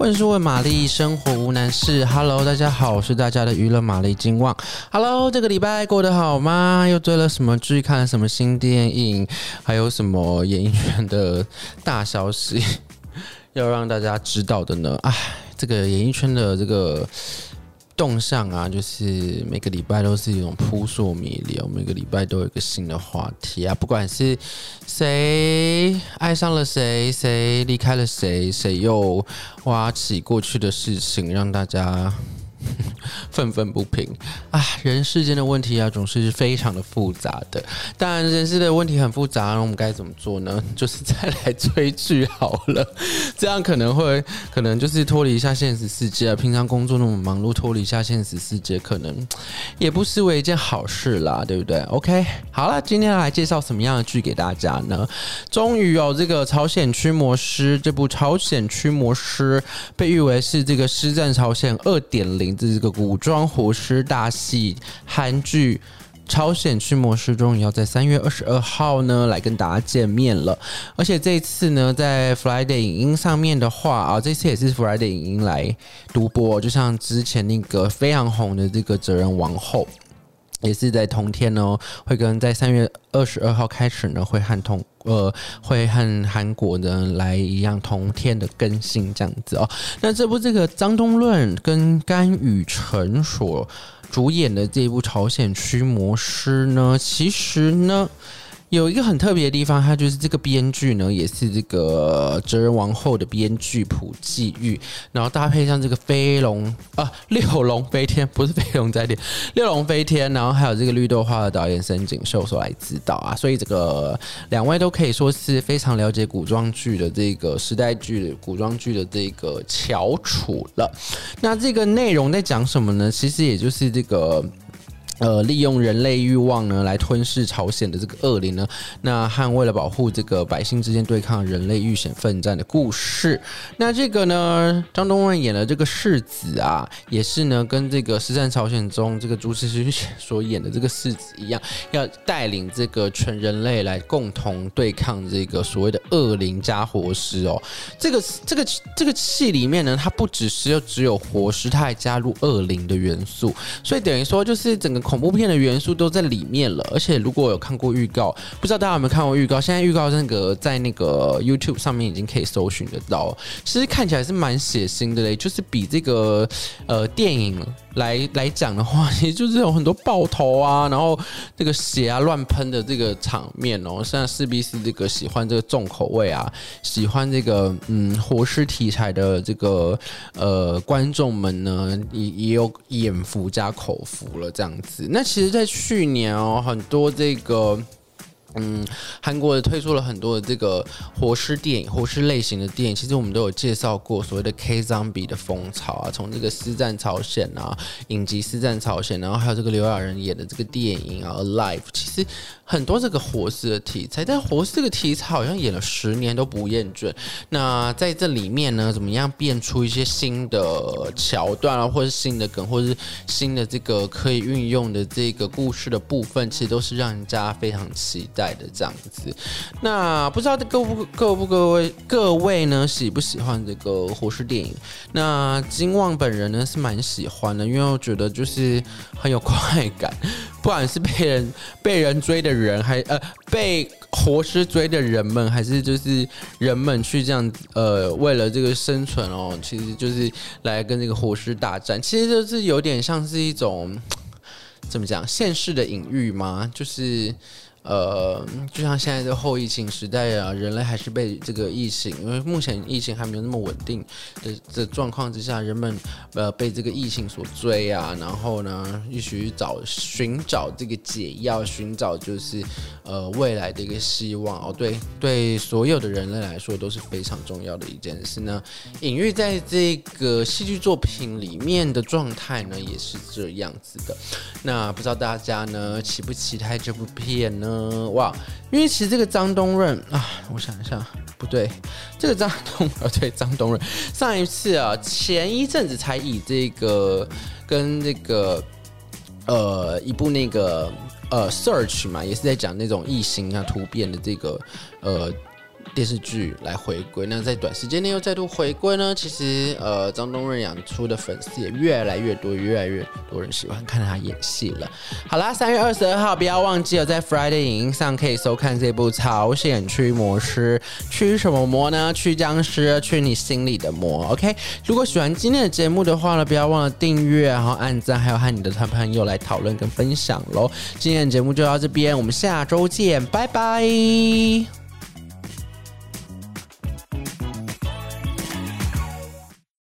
问是问玛丽，生活无难事。Hello，大家好，我是大家的娱乐玛丽金旺。Hello，这个礼拜过得好吗？又追了什么剧？看了什么新电影？还有什么演艺圈的大消息 要让大家知道的呢？唉，这个演艺圈的这个。动向啊，就是每个礼拜都是一种扑朔迷离，每个礼拜都有一个新的话题啊，不管是谁爱上了谁，谁离开了谁，谁又挖起过去的事情，让大家。愤愤不平啊！人世间的问题啊，总是非常的复杂的。当然，人世的问题很复杂，那我们该怎么做呢？就是再来追剧好了，这样可能会，可能就是脱离一下现实世界啊。平常工作那么忙碌，脱离一下现实世界，可能也不失为一件好事啦，对不对？OK，好了，今天来介绍什么样的剧给大家呢？终于有这个《朝鲜驱魔师》这部《朝鲜驱魔师》被誉为是这个《师战朝鲜二点零》。这个古装活尸大戏韩剧《朝鲜驱魔师》终于要在三月二十二号呢来跟大家见面了，而且这次呢，在 Friday 影音上面的话啊，这次也是 Friday 影音来独播，就像之前那个非常红的这个《责任王后》。也是在同天呢，会跟在三月二十二号开始呢，会和同呃会和韩国呢来一样同天的更新这样子哦。那这部这个张东润跟甘雨辰所主演的这部《朝鲜驱魔师》呢，其实呢。有一个很特别的地方，它就是这个编剧呢，也是这个《哲人王后》的编剧朴济玉，然后搭配上这个飞龙啊，六龙飞天不是飞龙在天，六龙飞天，然后还有这个绿豆花的导演森井秀所来指导啊，所以这个两位都可以说是非常了解古装剧的这个时代剧、古装剧的这个翘楚了。那这个内容在讲什么呢？其实也就是这个。呃，利用人类欲望呢，来吞噬朝鲜的这个恶灵呢，那和为了保护这个百姓之间对抗人类遇险奋战的故事。那这个呢，张东润演的这个世子啊，也是呢，跟这个《师战朝鲜》中这个朱世勋所演的这个世子一样，要带领这个全人类来共同对抗这个所谓的恶灵加活尸哦。这个这个这个戏里面呢，它不只是只有活尸，它还加入恶灵的元素，所以等于说就是整个。恐怖片的元素都在里面了，而且如果有看过预告，不知道大家有没有看过预告？现在预告那个在那个 YouTube 上面已经可以搜寻得到，其实看起来是蛮血腥的嘞，就是比这个呃电影来来讲的话，也就是有很多爆头啊，然后这个血啊乱喷的这个场面哦，现在势必是这个喜欢这个重口味啊，喜欢这个嗯活尸题材的这个呃观众们呢，也也有眼福加口福了这样子。那其实，在去年哦，很多这个。嗯，韩国也推出了很多的这个活尸电影、活尸类型的电影，其实我们都有介绍过所谓的 K Zombie 的风潮啊，从这个《尸战朝鲜》啊，影集《尸战朝鲜》，然后还有这个刘亚仁演的这个电影啊，《Alive》，其实很多这个活尸的题材，但活尸这个题材好像演了十年都不厌倦。那在这里面呢，怎么样变出一些新的桥段啊，或是新的梗，或是新的这个可以运用的这个故事的部分，其实都是让人家非常期待。的这样子，那不知道各不各不各位各位呢，喜不喜欢这个活尸电影？那金旺本人呢是蛮喜欢的，因为我觉得就是很有快感，不管是被人被人追的人，还 呃被活尸追的人们，还是就是人们去这样呃为了这个生存哦，其实就是来跟这个活尸大战，其实就是有点像是一种怎么讲现实的隐喻吗？就是。呃，就像现在的后疫情时代啊，人类还是被这个疫情，因为目前疫情还没有那么稳定的的状况之下，人们呃被这个疫情所追啊，然后呢，一起找寻找这个解药，寻找就是呃未来的一个希望哦。对对，所有的人类来说都是非常重要的一件事呢。隐喻在这个戏剧作品里面的状态呢，也是这样子的。那不知道大家呢期不期待这部片呢？嗯，哇，因为其实这个张东润啊，我想一下，不对，这个张东啊，对，张东润上一次啊，前一阵子才以这个跟这个呃一部那个呃 Search 嘛，也是在讲那种异形啊突变的这个呃电视剧来回归，那在短时间内又再度回归呢？其实，呃，张东润养出的粉丝也越来越多，越来越多人喜欢看他演戏了。好啦，三月二十二号，不要忘记了在 Friday 影音上可以收看这部《朝鲜驱魔师》，驱什么魔呢？驱僵尸，驱你心里的魔。OK，如果喜欢今天的节目的话呢，不要忘了订阅，然后按赞，还有和你的朋友来讨论跟分享喽。今天的节目就到这边，我们下周见，拜拜。